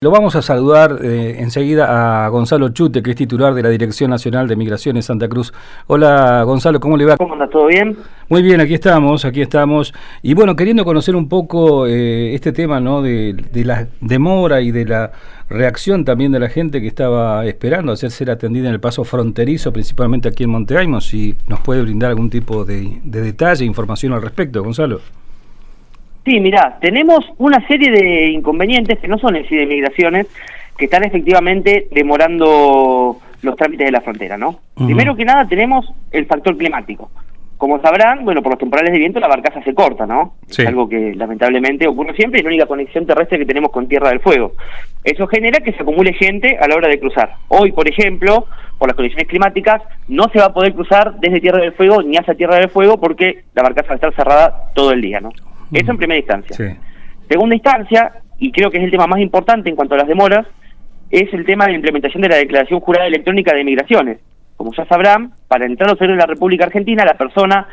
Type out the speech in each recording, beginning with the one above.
Lo vamos a saludar eh, enseguida a Gonzalo Chute, que es titular de la Dirección Nacional de Migraciones Santa Cruz. Hola Gonzalo, ¿cómo le va? ¿Cómo anda? ¿Todo bien? Muy bien, aquí estamos, aquí estamos. Y bueno, queriendo conocer un poco eh, este tema, ¿no? De, la demora y de la reacción también de la gente que estaba esperando hacer ser atendida en el paso fronterizo, principalmente aquí en Monteaimo, si nos puede brindar algún tipo de, de detalle, información al respecto, Gonzalo. Sí, mira, tenemos una serie de inconvenientes que no son en sí de migraciones, que están efectivamente demorando los trámites de la frontera, ¿no? Primero que nada tenemos el factor climático. Como sabrán, bueno, por los temporales de viento la barcaza se corta, ¿no? Es algo que lamentablemente ocurre siempre y es la única conexión terrestre que tenemos con Tierra del Fuego. Eso genera que se acumule gente a la hora de cruzar. Hoy, por ejemplo, por las condiciones climáticas, no se va a poder cruzar desde Tierra del Fuego ni hacia Tierra del Fuego porque la barcaza va a estar cerrada todo el día, ¿no? Eso en primera instancia. Segunda instancia, y creo que es el tema más importante en cuanto a las demoras, es el tema de la implementación de la Declaración Jurada Electrónica de Migraciones. Como ya sabrán, para entrar a los de la República Argentina, la persona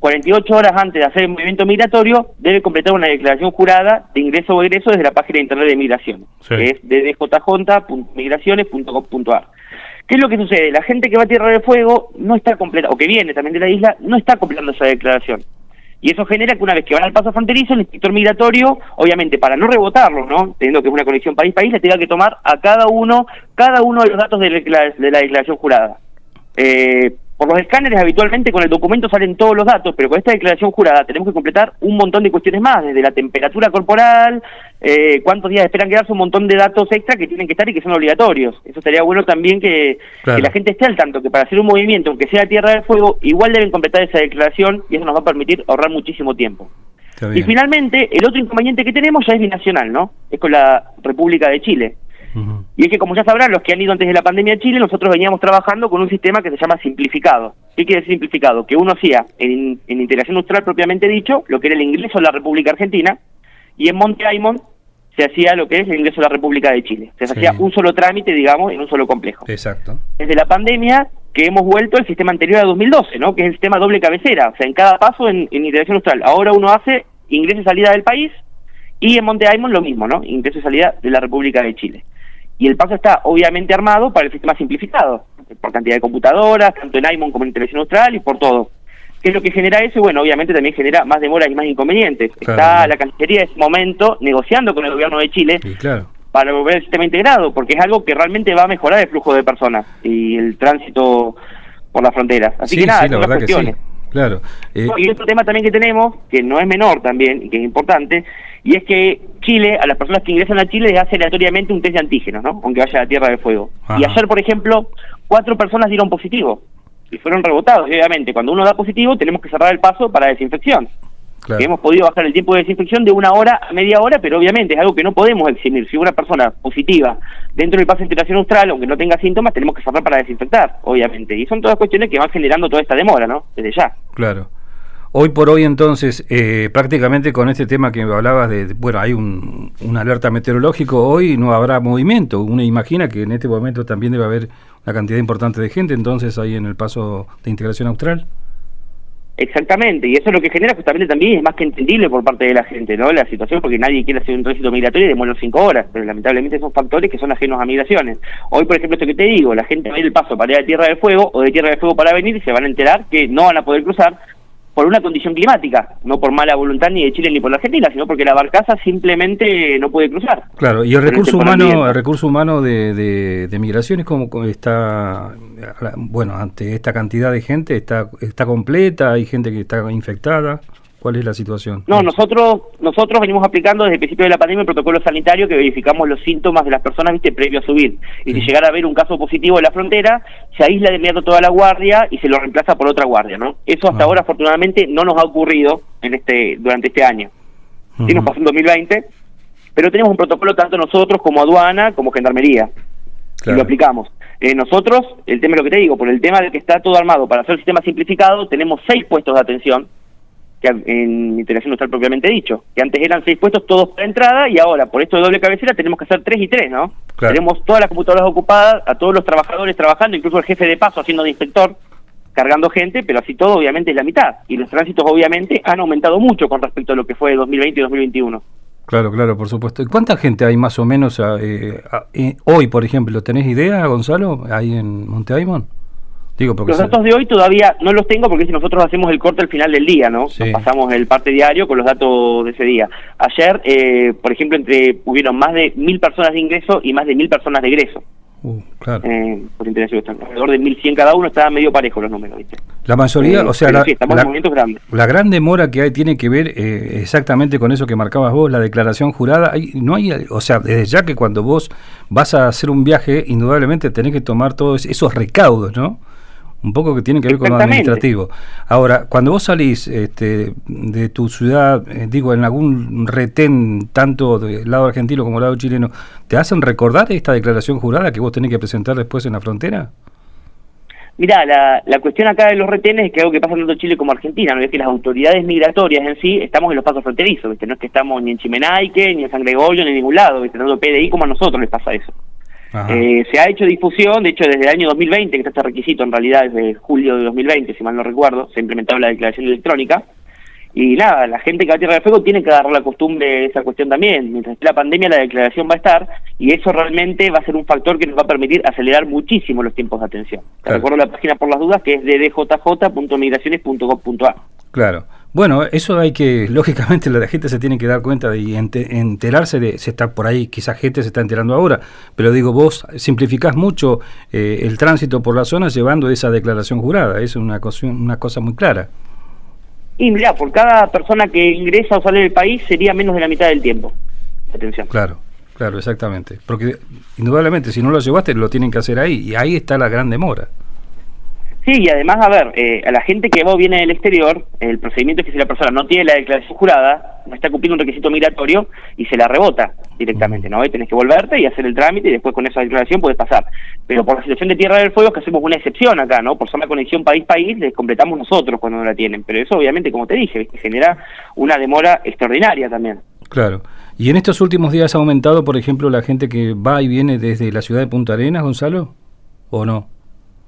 48 horas antes de hacer el movimiento migratorio debe completar una declaración jurada de ingreso o egreso desde la página de internet de migración, que es ddjj.migraciones.gov.ar. ¿Qué es lo que sucede? La gente que va a Tierra del Fuego no está completa, o que viene también de la isla, no está completando esa declaración. Y eso genera que una vez que van al paso fronterizo, el inspector migratorio, obviamente para no rebotarlo, ¿no? teniendo que es una conexión país-país, le tenga que tomar a cada uno, cada uno de los datos de la, de la declaración jurada. Eh, por los escáneres habitualmente con el documento salen todos los datos, pero con esta declaración jurada tenemos que completar un montón de cuestiones más, desde la temperatura corporal, eh, cuántos días esperan quedarse, un montón de datos extra que tienen que estar y que son obligatorios. Eso estaría bueno también que, la gente esté al tanto, que para hacer un movimiento, aunque sea Tierra del Fuego, igual deben completar esa declaración y eso nos va a permitir ahorrar muchísimo tiempo. Y finalmente, el otro inconveniente que tenemos ya es binacional, ¿no? Es con la República de Chile. Y es que, como ya sabrán, los que han ido antes de la pandemia a Chile, nosotros veníamos trabajando con un sistema que se llama simplificado. ¿Qué quiere decir simplificado? Que uno hacía en, integración neutral propiamente dicho, lo que era el ingreso a la República Argentina, y en Monte Aymon se hacía lo que es el ingreso a la República de Chile. Se hacía un solo trámite, digamos, en un solo complejo. Exacto. Desde la pandemia que hemos vuelto al sistema anterior a 2012, ¿no? Que es el sistema doble cabecera, o sea, en cada paso en, integración neutral. Ahora uno hace ingreso y salida del país, y en Monte Aymon lo mismo, ¿no? Ingreso y salida de la República de Chile y el paso está obviamente armado para el sistema simplificado, por cantidad de computadoras, tanto en IMON como en Televisión Austral y por todo. ¿Qué es lo que genera eso? Bueno, obviamente también genera más demoras y más inconvenientes. está la Cancillería en ese momento negociando con el gobierno de Chile para volver al sistema integrado, porque es algo que realmente va a mejorar el flujo de personas y el tránsito por las fronteras. Así que nada, son las cuestiones. Claro. Eh, y otro tema también que tenemos, que no es menor también y que es importante, y es que Chile, a las personas que ingresan a Chile, les hace aleatoriamente un test de antígenos, ¿no? Aunque vaya a Tierra de Fuego. Y ayer, por ejemplo, cuatro personas dieron positivo y fueron rebotados. obviamente, cuando uno da positivo, tenemos que cerrar el paso para desinfección. hemos podido bajar el tiempo de desinfección de una hora a media hora, pero obviamente es algo que no podemos eximir. Si una persona positiva dentro del paso de integración austral, aunque no tenga síntomas, tenemos que cerrar para desinfectar, obviamente. Y son todas cuestiones que van generando toda esta demora, ¿no? Desde ya. Claro. Hoy por hoy entonces, eh, prácticamente con este tema que hablabas de, bueno, hay un, alerta meteorológico, hoy no habrá movimiento. Uno imagina que en este momento también debe haber una cantidad importante de gente entonces ahí en el paso de integración austral. Exactamente, y eso es lo que genera justamente también es más que entendible por parte de la gente, ¿no? La situación, porque nadie quiere hacer un tránsito migratorio y demora cinco horas, pero lamentablemente son factores que son ajenos a migraciones. Hoy, por ejemplo, esto que te digo, la gente va a el paso para ir a Tierra del Fuego o de Tierra del Fuego para venir y se van a enterar que no van a poder cruzar por una condición climática, no por mala voluntad ni de Chile ni por la Argentina, sino porque la barcaza simplemente no puede cruzar. Claro, y el recurso humano, el recurso humano de, de, de migraciones como está, bueno, ante esta cantidad de gente está está completa, hay gente que está infectada. ¿Cuál es la situación? No, nosotros nosotros venimos aplicando desde el principio de la pandemia el protocolo sanitario que verificamos los síntomas de las personas viste previo a subir. Y si llegara a haber un caso positivo en la frontera, se aísla de inmediato toda la guardia y se lo reemplaza por otra guardia, ¿no? Eso hasta ah. ahora afortunadamente no nos ha ocurrido en este durante este año. Sí nos pasó en 2020, pero tenemos un protocolo tanto nosotros como aduana como gendarmería. Y lo aplicamos. Eh, nosotros, el tema de lo que te digo, por el tema de que está todo armado para hacer el sistema simplificado, tenemos seis puestos de atención que en integración neutral propiamente dicho, que antes eran seis puestos todos para entrada y ahora por esto de doble cabecera tenemos que hacer tres y tres, ¿no? Tenemos todas las computadoras ocupadas, a todos los trabajadores trabajando, incluso el jefe de paso haciendo de inspector, cargando gente, pero así todo obviamente es la mitad. Y los tránsitos obviamente han aumentado mucho con respecto a lo que fue 2020 y 2021. Claro, claro, por supuesto. ¿Y cuánta gente hay más o menos eh, eh, hoy, por ejemplo? ¿Tenés idea, Gonzalo, ahí en Monte Digo, porque los datos de hoy todavía no los tengo porque si nosotros hacemos el corte al final del día, ¿no? pasamos el parte diario con los datos de ese día. Ayer, eh, por ejemplo, entre hubieron más de mil personas de ingreso y más de mil personas de egreso. Uh, claro. Eh, por alrededor de 1.100 cada uno, estaba medio parejo los números, ¿viste? La mayoría, eh, o sea, la, la, gran demora que hay tiene que ver eh, exactamente con eso que marcabas vos, la declaración jurada. Hay, no hay, o sea, desde ya que cuando vos vas a hacer un viaje, indudablemente tenés que tomar todos esos recaudos, ¿no? Un poco que tiene que ver con lo administrativo. Ahora, cuando vos salís este, de tu ciudad, eh, digo, en algún retén, tanto del lado argentino como del lado chileno, ¿te hacen recordar esta declaración jurada que vos tenés que presentar después en la frontera? Mira, la, la cuestión acá de los retenes es que algo que pasa tanto Chile como Argentina, ¿no? es que las autoridades migratorias en sí estamos en los pasos fronterizos, ¿viste? no es que estamos ni en Chimenaique, ni en San Gregorio, ni en ningún lado, ¿viste? tanto PDI como a nosotros les pasa eso. Eh, se ha hecho difusión, de hecho desde el año 2020, que está este requisito en realidad desde julio de 2020, si mal no recuerdo, se ha implementado la declaración electrónica. Y nada, la gente que va a Tierra del Fuego tiene que agarrar la costumbre de esa cuestión también. Mientras esté la pandemia, la declaración va a estar y eso realmente va a ser un factor que nos va a permitir acelerar muchísimo los tiempos de atención. Te recuerdo la página por las dudas que es ddjj.migraciones.gov.ar. Claro. Bueno, eso hay que, lógicamente la gente se tiene que dar cuenta y enterarse de, se está por ahí, quizás gente se está enterando ahora, pero digo, vos simplificás mucho eh, el tránsito por la zona llevando esa declaración jurada, es una cosa, una cosa muy clara. Y mira, por cada persona que ingresa o sale del país sería menos de la mitad del tiempo. Atención. Claro, claro, exactamente. Porque indudablemente si no lo llevaste lo tienen que hacer ahí y ahí está la gran demora. Sí, y además, a ver, eh, a la gente que vos viene del exterior, el procedimiento es que si la persona no tiene la declaración jurada, no está cumpliendo un requisito migratorio y se la rebota directamente, ¿no? Y tenés que volverte y hacer el trámite y después con esa declaración puedes pasar. Pero por la situación de Tierra del Fuego es que hacemos una excepción acá, ¿no? Por ser la conexión país-país, les completamos nosotros cuando no la tienen. Pero eso, obviamente, como te dije, genera una demora extraordinaria también. Claro. ¿Y en estos últimos días ha aumentado, por ejemplo, la gente que va y viene desde la ciudad de Punta Arenas, Gonzalo? ¿O no?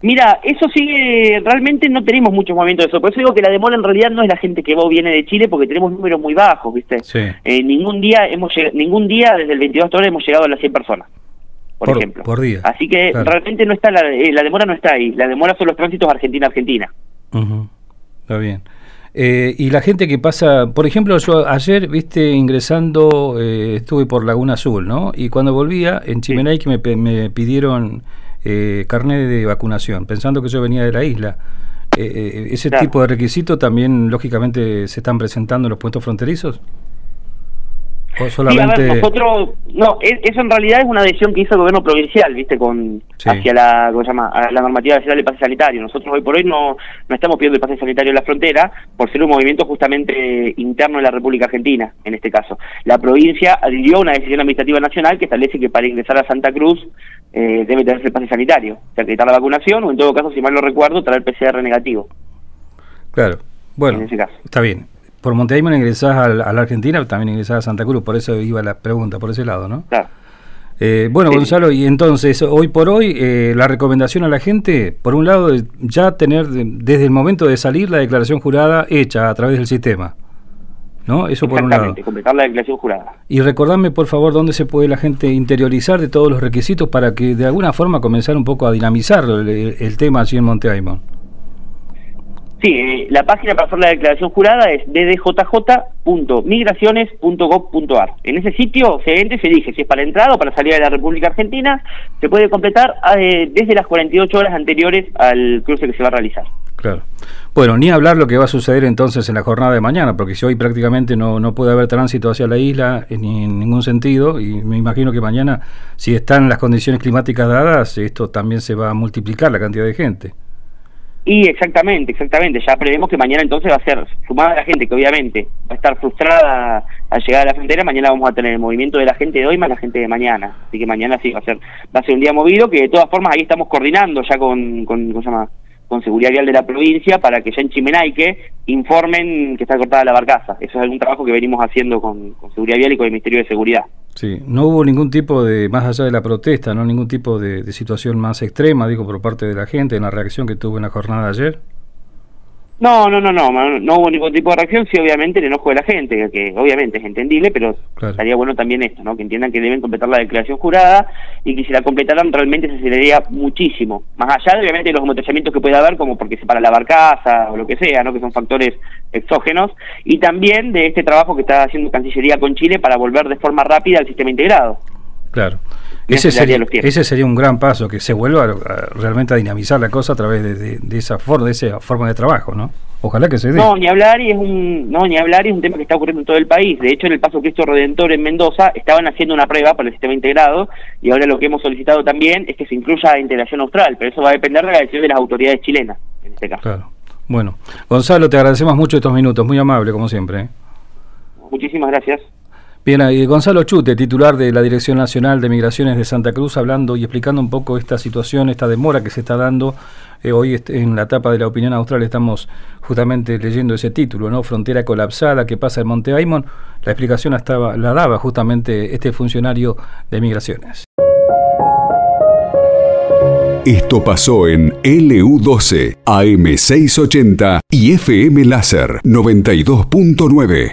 Mira, eso sigue, realmente no tenemos muchos momentos de eso. Por eso digo que la demora en realidad no es la gente que vos viene de Chile, porque tenemos números muy bajos, ¿viste? Eh, ningún día hemos ningún día desde el 22 de octubre hemos llegado a las 100 personas, por, ejemplo. Por día. Así que realmente no está la, eh, la demora no está ahí. La demora son los tránsitos Argentina-Argentina. Está bien. Eh, y la gente que pasa, por ejemplo, yo ayer, viste, ingresando, estuve por Laguna Azul, ¿no? Y cuando volvía, en Chimenay, que me, me pidieron eh, carnet de vacunación, pensando que yo venía de la isla. Eh, eh, ¿Ese tipo de requisitos también, lógicamente, se están presentando en los puestos fronterizos? ¿O solamente... nosotros, no, eso en realidad es una decisión que hizo el gobierno provincial, viste, con hacia la, ¿cómo se llama? la normativa nacional de pase sanitario. Nosotros hoy por hoy no, no estamos pidiendo el pase sanitario en la frontera por ser un movimiento justamente interno de la República Argentina, en este caso. La provincia adhirió a una decisión administrativa nacional que establece que para ingresar a Santa Cruz eh, debe tener el pase sanitario, acreditar la vacunación o en todo caso, si mal no recuerdo, traer PCR negativo. Claro, bueno, está bien. Por Montevideo ingresás a la, Argentina, también ingresás a Santa Cruz, por eso iba la pregunta, por ese lado, ¿no? Claro. Eh, bueno, Gonzalo, y entonces, hoy por hoy, eh, la recomendación a la gente, por un lado, ya tener desde el momento de salir la declaración jurada hecha a través del sistema. ¿no? Eso por un lado. completar la declaración jurada. Y recordadme, por favor, dónde se puede la gente interiorizar de todos los requisitos para que de alguna forma comenzar un poco a dinamizar el, tema allí en Monte Aymon. Sí, eh, la página para hacer la declaración jurada es ddjj.migraciones.gov.ar. En ese sitio se entra y se dice si es para entrar o para salir de la República Argentina. Se puede completar eh, desde las 48 horas anteriores al cruce que se va a realizar. Claro. Bueno, ni hablar lo que va a suceder entonces en la jornada de mañana, porque si hoy prácticamente no, no puede haber tránsito hacia la isla ni en ningún sentido, y me imagino que mañana, si están las condiciones climáticas dadas, esto también se va a multiplicar la cantidad de gente. Y exactamente, exactamente. Ya prevemos que mañana entonces va a ser, sumada la gente que obviamente va a estar frustrada al llegar a la frontera, mañana vamos a tener el movimiento de la gente de hoy más la gente de mañana. Así que mañana sí va a ser, va a ser un día movido, que de todas formas ahí estamos coordinando ya con, con ¿cómo se llama? Con Seguridad Vial de la provincia para que ya en Chimenaique informen que está cortada la barcaza. Eso es algún trabajo que venimos haciendo con, Seguridad Vial y con el Ministerio de Seguridad. Sí, no hubo ningún tipo de, más allá de la protesta, no ningún tipo de, situación más extrema, digo, por parte de la gente en la reacción que tuvo en la jornada de ayer. No, no, no, no, no hubo ningún tipo de reacción, sí, obviamente el enojo de la gente, que, obviamente es entendible, pero estaría bueno también esto, ¿no? Que entiendan que deben completar la declaración jurada y que si la completaran realmente se aceleraría muchísimo, más allá de obviamente los embotellamientos que puede haber, como porque se para la barcaza o lo que sea, ¿no? Que son factores exógenos, y también de este trabajo que está haciendo Cancillería con Chile para volver de forma rápida al sistema integrado. Claro. Ese sería, ese sería un gran paso, que se vuelva realmente a dinamizar la cosa a través de, esa forma, de esa forma de trabajo, ¿no? Ojalá que se dé. No, ni hablar y es un no ni hablar y es un tema que está ocurriendo en todo el país. De hecho, en el Paso Cristo Redentor en Mendoza estaban haciendo una prueba para el sistema integrado y ahora lo que hemos solicitado también es que se incluya integración austral, pero eso va a depender de la decisión de las autoridades chilenas en este caso. Claro. Bueno, Gonzalo, te agradecemos mucho estos minutos, muy amable como siempre. ¿eh? Muchísimas gracias. Bien, Gonzalo Chute, titular de la Dirección Nacional de Migraciones de Santa Cruz, hablando y explicando un poco esta situación, esta demora que se está dando. Eh, hoy en la etapa de la opinión austral estamos justamente leyendo ese título, ¿no? Frontera colapsada que pasa en Monte Aymon. La explicación estaba, la daba justamente este funcionario de migraciones. Esto pasó en LU12, AM680 y FM Láser 92.9.